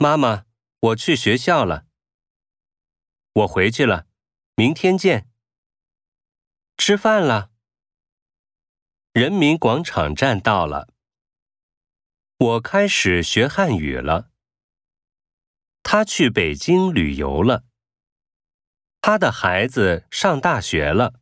妈妈我去学校了。我回去了明天见。吃饭了。人民广场站到了。我开始学汉语了。他去北京旅游了。他的孩子上大学了。